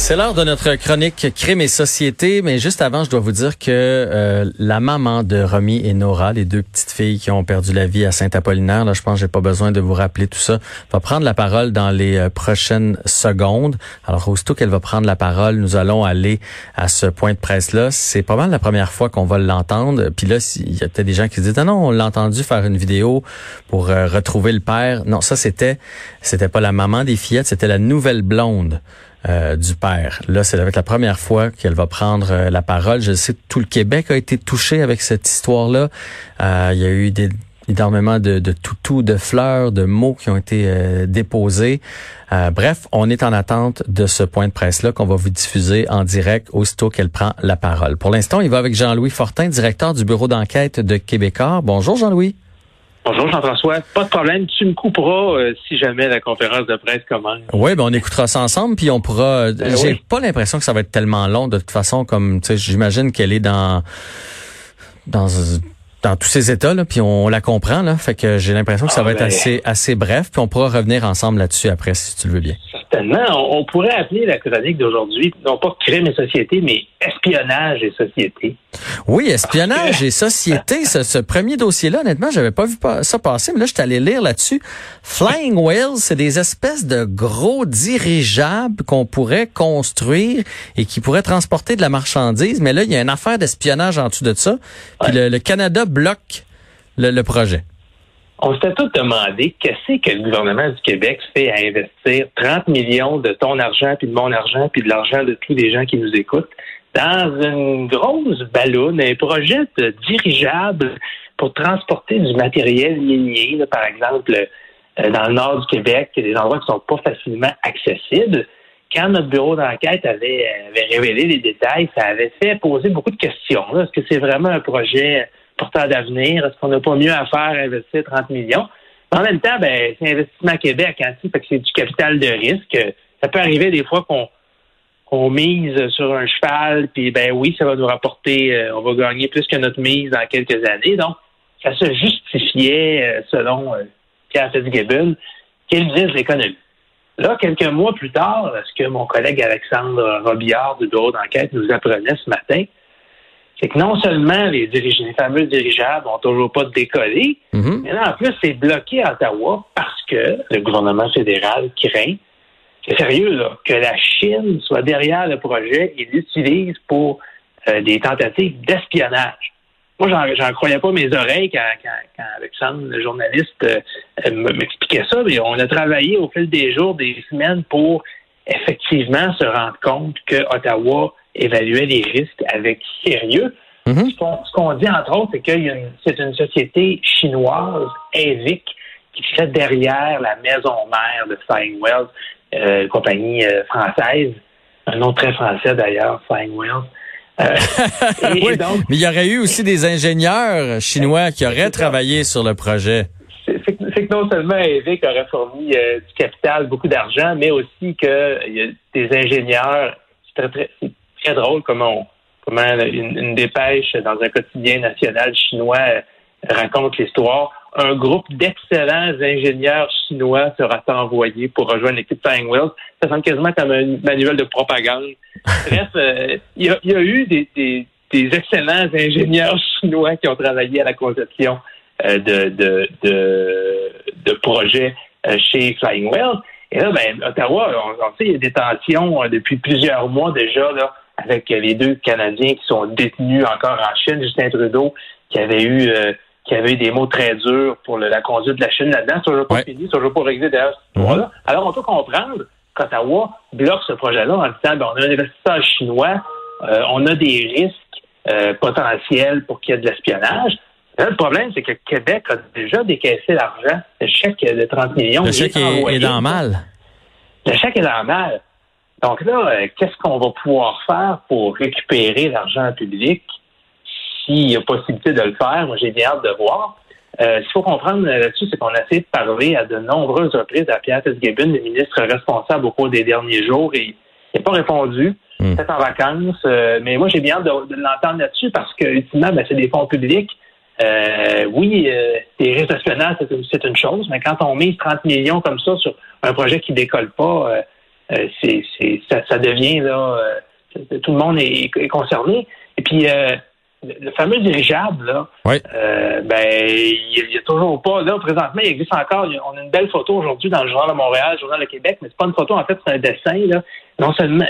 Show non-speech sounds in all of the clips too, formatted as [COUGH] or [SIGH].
C'est l'heure de notre chronique Crime et Société, mais juste avant, je dois vous dire que euh, la maman de Romy et Nora, les deux petites filles qui ont perdu la vie à Saint-Apollinaire, là, je pense que j'ai pas besoin de vous rappeler tout ça, va prendre la parole dans les euh, prochaines secondes. Alors, aussitôt qu'elle va prendre la parole, nous allons aller à ce point de presse-là. C'est pas mal la première fois qu'on va l'entendre. Puis là, il y a peut-être des gens qui disent, ah non, on l'a entendu faire une vidéo pour euh, retrouver le père. Non, ça, c'était, c'était pas la maman des fillettes, c'était la nouvelle blonde. Euh, du père. Là, c'est avec la première fois qu'elle va prendre euh, la parole. Je sais que tout le Québec a été touché avec cette histoire-là. Euh, il y a eu des, énormément de, de toutous, de fleurs, de mots qui ont été déposés. bref, on est en attente de ce point de presse-là qu'on va vous diffuser en direct aussitôt qu'elle prend la parole. Pour l'instant, il va avec Jean-Louis Fortin, directeur du bureau d'enquête de Québécois. Bonjour Jean-Louis. Bonjour Jean-François, pas de problème, tu me couperas euh, si jamais la conférence de presse commence. Oui, ben on écoutera ça ensemble, puis on pourra. Ben j'ai pas l'impression que ça va être tellement long de toute façon, comme tu sais, j'imagine qu'elle est dans dans dans tous ces états là, puis on, la comprend là, fait que j'ai l'impression que ça ah, va être ben. assez assez bref, puis on pourra revenir ensemble là-dessus après si tu le veux bien. Certainement, on, pourrait appeler la chronique d'aujourd'hui non pas crime et société, mais espionnage et société. Oui, espionnage et société, [LAUGHS] ce, ce premier dossier-là, honnêtement, j'avais pas vu ça passer, mais là je suis allé lire là-dessus. Flying Whales, c'est des espèces de gros dirigeables qu'on pourrait construire et qui pourraient transporter de la marchandise, mais là il y a une affaire d'espionnage en dessous de ça. Puis le, le Canada bloque le, projet. On s'était tous demandé qu'est-ce que le gouvernement du Québec fait à investir 30 millions de ton argent, puis de mon argent, puis de l'argent de tous les gens qui nous écoutent dans une grosse ballonne, un projet de dirigeable pour transporter du matériel minier, par exemple, euh, dans le nord du Québec, des endroits qui sont pas facilement accessibles. Quand notre bureau d'enquête avait, révélé les détails, ça avait fait poser beaucoup de questions. Est-ce que c'est vraiment un projet porteur d'avenir? Est-ce qu'on n'a pas mieux à faire à investir 30 millions? En même temps, ben, c'est Investissement Québec, hein, que c'est du capital de risque. Ça peut arriver des fois qu'on mise sur un cheval, puis ben oui, ça va nous rapporter, euh, on va gagner plus que notre mise dans quelques années. Donc, ça se justifiait, euh, selon euh, Pierre Fitzgibbon, qu'il de l'économie. Là, quelques mois plus tard, ce que mon collègue Alexandre Robillard du bureau d'enquête nous apprenait ce matin, c'est que non seulement les, les fameux dirigeables n'ont toujours pas décollé, mm-hmm. mais là, en plus, c'est bloqué à Ottawa parce que le gouvernement fédéral craint, c'est sérieux, là, que la Chine soit derrière le projet et l'utilise pour euh, des tentatives d'espionnage. Moi, j'en croyais pas mes oreilles quand, quand, Alexandre, le journaliste, euh, m'expliquait ça. Mais on a travaillé au fil des jours, des semaines pour effectivement se rendre compte que Ottawa évaluer les risques avec sérieux. Mhm. Ce qu'on dit, entre autres, c'est que c'est une société chinoise, EVIC, qui serait derrière la maison mère de Flying Wells, euh, compagnie euh, française, un nom très français d'ailleurs, Flying Wells. Euh, [LAUGHS] mais il y aurait eu aussi des ingénieurs chinois qui auraient travaillé sur le projet. C'est que non seulement EVIC aurait fourni du capital, beaucoup d'argent, mais aussi qu'il y a des ingénieurs, très, très, très drôle comment, comment une, dépêche dans un quotidien national chinois euh, raconte l'histoire. Un groupe d'excellents ingénieurs chinois sera envoyé pour rejoindre l'équipe Flying Wheels. Ça semble quasiment comme un manuel de propagande. [LAUGHS] Bref, euh, il y, a eu des, excellents ingénieurs chinois qui ont travaillé à la conception euh, de, de, de, projets chez Flying Wheels. Et là, ben, Ottawa, on, on sait, il y a des tensions depuis plusieurs mois déjà là, avec les deux Canadiens qui sont détenus encore en Chine, Justin Trudeau, qui avait eu euh, qui avait eu des mots très durs pour la conduite de la Chine là-dedans. N'a pas fini, ça n'a pas réglé d'ailleurs mhm. Alors, on peut comprendre qu'Ottawa bloque ce projet-là en disant ben, on a un investisseur chinois, euh, on a des risques euh, potentiels pour qu'il y ait de l'espionnage. le problème, c'est que Québec a déjà décaissé l'argent. Le chèque de 30 millions. Le chèque est, est, dans mal. Le chèque est dans mal. Donc là, euh, qu'est-ce qu'on va pouvoir faire pour récupérer l'argent public s'il y a possibilité de le faire? Moi, j'ai bien hâte de voir. Euh, ce qu'il faut comprendre là-dessus, c'est qu'on a essayé de parler à de nombreuses reprises à Pierre Fitzgibbon, le ministre responsable au cours des derniers jours, et il n'a pas répondu. Hmm. Peut-être en vacances. Euh, mais moi, j'ai bien hâte de, l'entendre là-dessus parce que, ultimement, ben, c'est des fonds publics. Euh, oui, les risques d'espionnage, c'est une chose, mais quand on mise 30 millions comme ça sur un projet qui décolle pas, c'est, ça, ça, devient là, tout le monde est, concerné. Et puis le fameux dirigeable, là, euh, ben, il n'y a, toujours pas. Là, présentement, il existe encore. On a une belle photo aujourd'hui dans le Journal de Montréal, le Journal de Québec, mais c'est pas une photo, en fait, c'est un dessin, là. Non seulement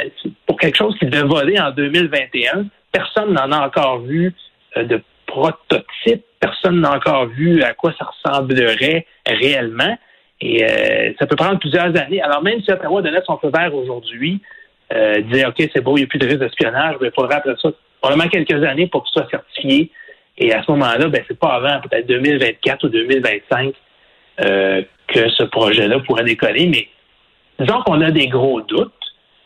pour quelque chose qui devait voler en 2021. Personne n'en a encore vu euh, de prototype. Personne n'a encore vu à quoi ça ressemblerait réellement. Et euh, ça peut prendre plusieurs années. Alors, même si Ottawa donnait son feu vert aujourd'hui, euh, dire OK, c'est beau, il n'y a plus de risque d'espionnage, mais il faudra après ça probablement quelques années pour qu'il soit certifié. Et à ce moment-là, ben, c'est pas avant peut-être 2024 ou 2025 euh, que ce projet-là pourrait décoller. Mais disons qu'on a des gros doutes.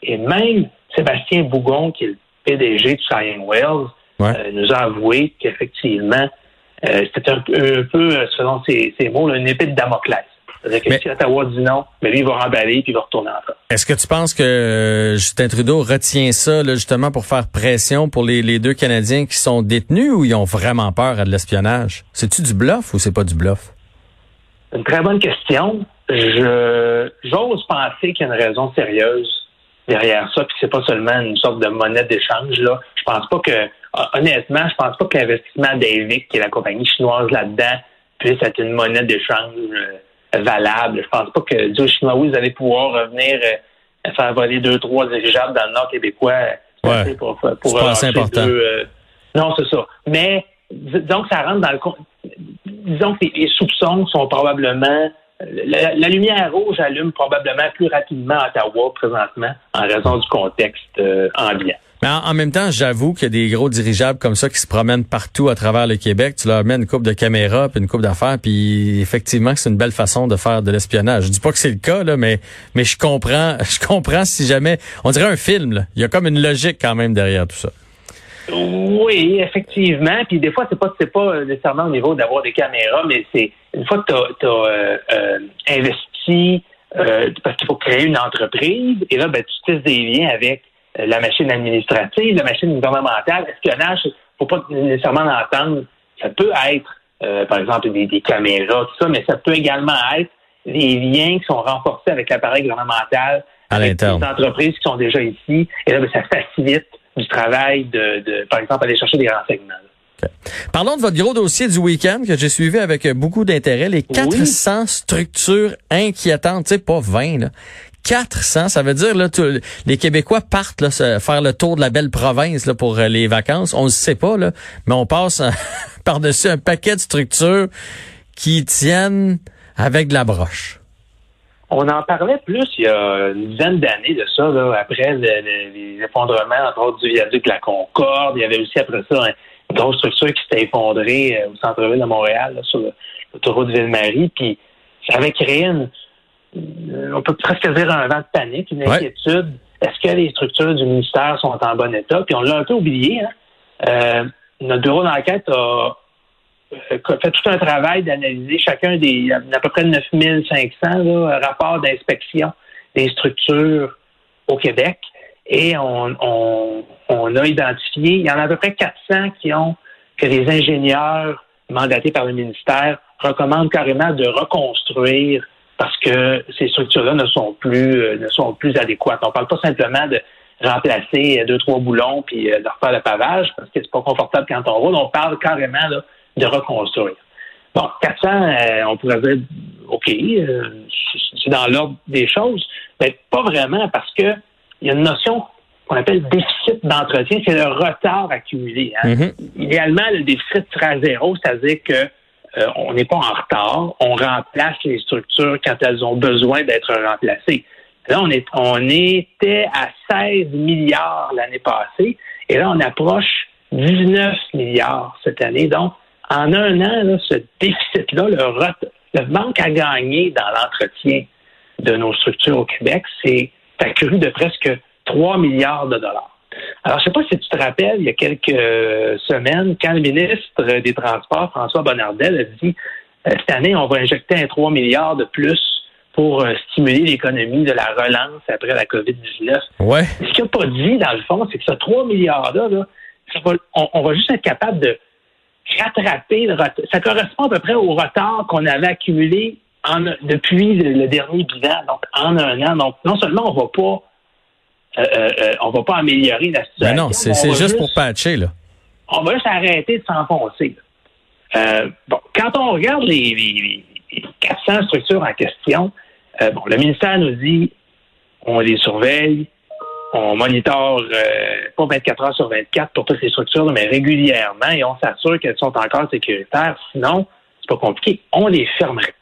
Et même Sébastien Bougon, qui est le PDG de Cyan Wells, euh, nous a avoué qu'effectivement, euh, c'était un, peu, selon ses, mots, une épée de Damoclès. C'est-à-dire que si Ottawa dit non, mais lui, il va remballer puis il va retourner en France. Est-ce que tu penses que euh, Justin Trudeau retient ça justement pour faire pression pour les, deux Canadiens qui sont détenus ou ils ont vraiment peur à de l'espionnage? C'est-tu du bluff ou c'est pas du bluff? Une très bonne question. Je j'ose penser qu'il y a une raison sérieuse derrière ça, puis c'est pas seulement une sorte de monnaie d'échange. Là. Je pense pas que honnêtement, je pense pas que l'investissement d'Avic, qui est la compagnie chinoise là-dedans, puisse être une monnaie d'échange. Valable. Je pense pas que Dieu Chinois, vous allez pouvoir revenir euh, faire voler deux, trois dirigeables dans le Nord québécois. Ouais. Pour, pour, c'est important. Euh, non, c'est ça. Mais disons que ça rentre dans le disons que les, soupçons sont probablement la, lumière rouge allume probablement plus rapidement à Ottawa présentement en raison du contexte euh, ambiant. Mais en, même temps, j'avoue qu'il y a des gros dirigeables comme ça qui se promènent partout à travers le Québec. Tu leur mets une coupe de caméra puis une coupe d'affaires, puis effectivement, c'est une belle façon de faire de l'espionnage. Je dis pas que c'est le cas là, mais mais je comprends, [LAUGHS] je comprends si jamais on dirait un film. Là. Il y a comme une logique quand même derrière tout ça. Oui, effectivement. Puis des fois, c'est pas c'est pas nécessairement au niveau d'avoir des caméras, mais c'est une fois que tu as, euh, euh, investi euh, parce qu'il faut créer une entreprise, et là, ben, tu tisses des liens avec la machine administrative, la machine gouvernementale, espionnage, il ne faut pas nécessairement l'entendre. Ça peut être, euh, par exemple, des, caméras, tout ça, mais ça peut également être des liens qui sont renforcés avec l'appareil gouvernemental, à avec des entreprises qui sont déjà ici. Et là, ben, ça facilite du travail de, par exemple, aller chercher des renseignements. Parlons de votre gros dossier du week-end que j'ai suivi avec beaucoup d'intérêt, les 400 structures inquiétantes, tu sais, pas 20, là, 400, ça veut dire là les Québécois partent là, faire le tour de la belle province là, pour euh, les vacances. On ne sait pas là, mais on passe [LAUGHS] par-dessus un paquet de structures qui tiennent avec de la broche. On en parlait plus il y a une dizaine d'années de ça, là, après les effondrements, entre autres, du viaduc de la Concorde. Il y avait aussi après ça une grosse structure qui s'était effondrée euh, au centre-ville de Montréal, sur l'autoroute Ville-Marie. Puis ça avait créé une, euh, on peut presque dire un vent de panique, une inquiétude. Est-ce que les structures du ministère sont en bon état? Puis on l'a un peu oublié. Hein? Euh, notre bureau d'enquête a euh, fait tout un travail d'analyser chacun des à peu près 9500 rapports d'inspection des structures au Québec. Et on, on, a identifié, il y en a à peu près 400 qui ont que les ingénieurs mandatés par le ministère recommandent carrément de reconstruire parce que ces structures-là ne sont plus euh, ne sont plus adéquates. On ne parle pas simplement de remplacer euh, deux, trois boulons puis euh, de refaire le pavage parce que c'est pas confortable quand on roule. On parle carrément de reconstruire. Bon, 400, on pourrait dire, OK, c'est dans l'ordre des choses, mais pas vraiment parce que il y a une notion qu'on appelle déficit d'entretien, c'est le retard accumulé. Hein. Mm-hmm. Idéalement, le déficit serait à zéro, c'est-à-dire que euh, on n'est pas en retard. On remplace les structures quand elles ont besoin d'être remplacées. Là, on, était à 16 milliards l'année passée et là, on approche 19 milliards cette année. Donc, en un an, ce déficit-là, le, le manque à gagner dans l'entretien de nos structures au Québec, c'est accru de presque 3 milliards de dollars. Alors, je ne sais pas si tu te rappelles, il y a quelques semaines, quand le ministre des Transports, François Bonnardel, a dit euh, cette année, on va injecter un 3 milliards de plus pour euh, stimuler l'économie de la relance après la COVID-19. Ouais. Ce qu'il n'a pas dit, dans le fond, c'est que ce 3 milliards-là, on, va juste être capable de rattraper le retard. Ça correspond à peu près au retard qu'on avait accumulé depuis le, dernier bilan, donc en un an. Donc, non seulement on ne va pas euh, euh, on va pas améliorer la situation. Mais non, c'est juste, pour patcher, là. On va juste arrêter de s'enfoncer. Euh, bon, quand on regarde les, 400 structures en question, euh, bon, le ministère nous dit on les surveille, on monitore pas 24 heures sur 24 pour toutes les structures, mais régulièrement et on s'assure qu'elles sont encore sécuritaires. Sinon, c'est pas compliqué. On les fermerait.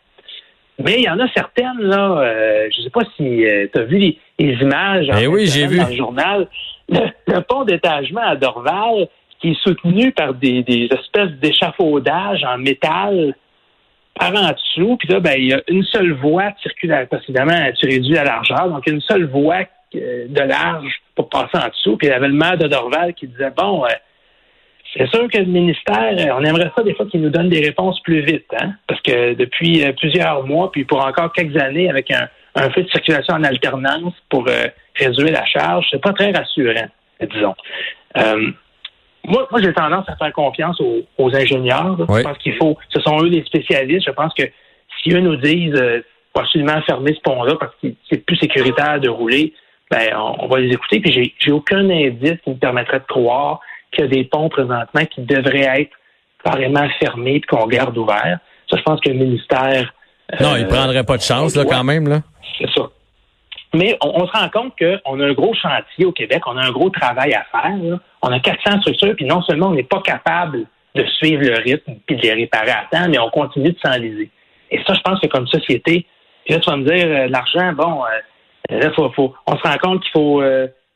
Mais il y en a certaines, là, euh, je ne sais pas si euh, tu as vu les, images eh oui, j'ai vu. dans le journal. Le, pont d'étagement à Dorval, qui est soutenu par des, espèces d'échafaudages en métal par en dessous. Puis là, ben, il y a une seule voie circulaire. Parce qu'évidemment, tu réduis la largeur. Donc, une seule voie euh, de large pour passer en dessous. Puis il y avait le maire de Dorval qui disait, bon, c'est sûr que le ministère, euh, on aimerait ça des fois qu'il nous donne des réponses plus vite, hein? parce que depuis euh, plusieurs mois, puis pour encore quelques années, avec un, un feu de circulation en alternance pour euh, réduire la charge, c'est pas très rassurant, disons. moi, moi j'ai tendance à faire confiance aux, ingénieurs. Je pense qu'il faut, ce sont eux les spécialistes. Je pense que si eux nous disent euh, faut absolument fermer ce pont-là parce que c'est plus sécuritaire de rouler, ben on, on va les écouter. Puis j'ai aucun indice qui me permettrait de croire qu'il y a des ponts présentement qui devraient être carrément fermés et qu'on garde ouverts. Ça, je pense que le ministère. non, il ne euh, prendrait pas de chance, là, quand même, là. C'est ça. Mais on, se rend compte qu'on a un gros chantier au Québec, on a un gros travail à faire. On a 400 structures, puis non seulement on n'est pas capable de suivre le rythme puis de les réparer à temps, mais on continue de s'enliser. Et ça, je pense que comme société, puis là, tu vas me dire, euh, l'argent, bon, euh, là, faut, faut, on se rend compte qu'il faut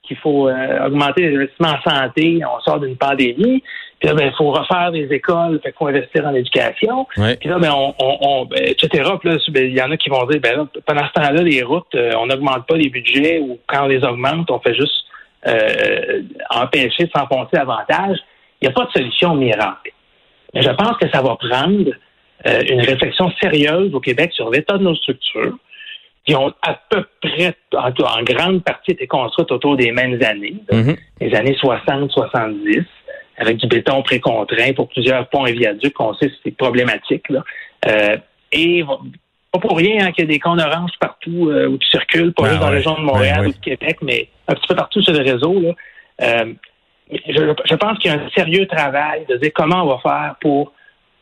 qu'il faut euh, augmenter les investissements en santé, on sort d'une pandémie. Puis là, ben, il faut refaire des écoles, fait faut investir en éducation. Puis là, ben, on, on, ben, etc. Puis là, ben, il y en a qui vont dire, ben pendant ce temps-là, les routes, euh, on n'augmente pas les budgets ou quand on les augmente, on fait juste euh, empêcher de s'enfoncer davantage. Il n'y a pas de solution miracle. Mais je pense que ça va prendre une réflexion sérieuse au Québec sur l'état de nos structures, qui ont à peu près, en, en grande partie, été construites autour des mêmes années, mhm. les années 60-70, avec du béton précontraint pour plusieurs ponts et viaducs, on sait que c'est problématique. Là. Euh, et pas pour rien hein, qu'il y a des cônes oranges partout euh, où tu circules, pas juste dans la région de Montréal ou de Québec, mais un petit peu partout sur le réseau. Là. Euh, je, je, pense qu'il y a un sérieux travail de dire comment on va faire pour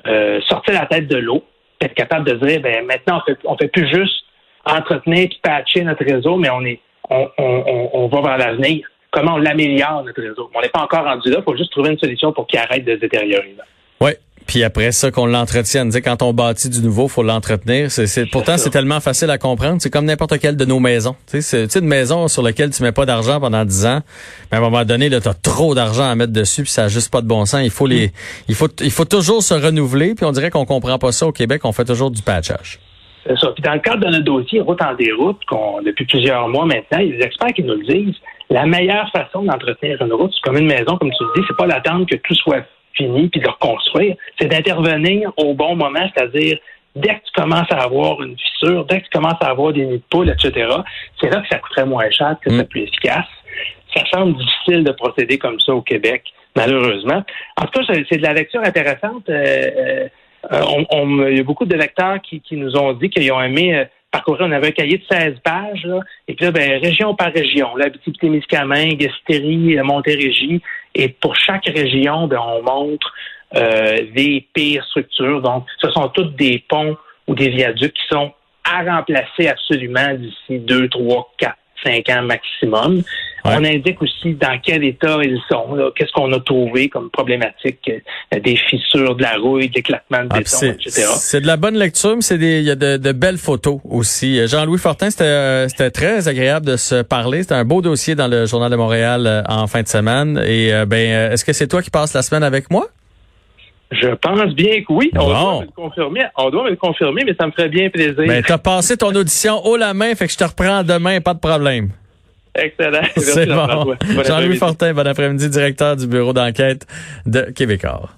euh, sortir la tête de l'eau, être capable de dire, ben maintenant on fait, on fait plus juste entretenir et patcher notre réseau, mais on est on, on, on va vers l'avenir. Comment on l'améliore, notre réseau? On n'est pas encore rendu là. Il faut juste trouver une solution pour qu'il arrête de se détériorer. Oui. Puis après ça, qu'on l'entretienne. Quand on bâtit du nouveau, faut l'entretenir. C'est, pourtant, c'est tellement facile à comprendre. C'est comme n'importe quelle de nos maisons. Tu sais, c'est une maison sur laquelle tu mets pas d'argent pendant 10 ans. Mais à un moment donné, tu as trop d'argent à mettre dessus, puis ça n'a juste pas de bon sens. Il faut les, il faut, il faut toujours se renouveler. Puis on dirait qu'on comprend pas ça au Québec. On fait toujours du patchage. C'est ça. Puis dans le cadre de notre dossier Route en déroute, qu'on, depuis plusieurs mois maintenant, il y a des experts qui nous le disent, la meilleure façon d'entretenir une route, c'est comme une maison, comme tu le dis, c'est pas d'attendre que tout soit fini puis de reconstruire, c'est d'intervenir au bon moment, c'est-à-dire dès que tu commences à avoir une fissure, dès que tu commences à avoir des nids de poules, etc., c'est là que ça coûterait moins cher, que c'est mm. plus efficace. Ça semble difficile de procéder comme ça au Québec, malheureusement. En tout cas, c'est de la lecture intéressante. Euh, euh, euh, on, il y a beaucoup de lecteurs qui, qui nous ont dit qu'ils ont aimé euh, parcourir. On avait un cahier de 16 pages, là, et puis là, ben, région par région, l'Abitibi-Témiscamingue, Gaspésie, euh, Montérégie, et pour chaque région, ben, on montre euh, des pires structures. Donc, ce sont toutes des ponts ou des viaducs qui sont à remplacer absolument d'ici deux, trois, quatre, cinq ans maximum. On indique aussi dans quel état ils sont, qu'est-ce qu'on a trouvé comme problématique, euh, des fissures, de la rouille, de l'éclatement de ah, béton, etc. C'est de la bonne lecture, mais c'est il y a de, belles photos aussi. Euh, Jean-Louis Fortin, euh, c'était très agréable de se parler. C'était un beau dossier dans le Journal de Montréal en fin de semaine. Et ben, est-ce que c'est toi qui passes la semaine avec moi? Je pense bien que oui. On doit me le confirmer. On doit me le confirmer, mais ça me ferait bien plaisir. Ben, t'as passé ton audition haut la main, fait que je te reprends demain, pas de problème. Excellent. [LAUGHS] C'est bon. Jean-Louis Fortin, bon après-midi, directeur du bureau d'enquête de Québécois.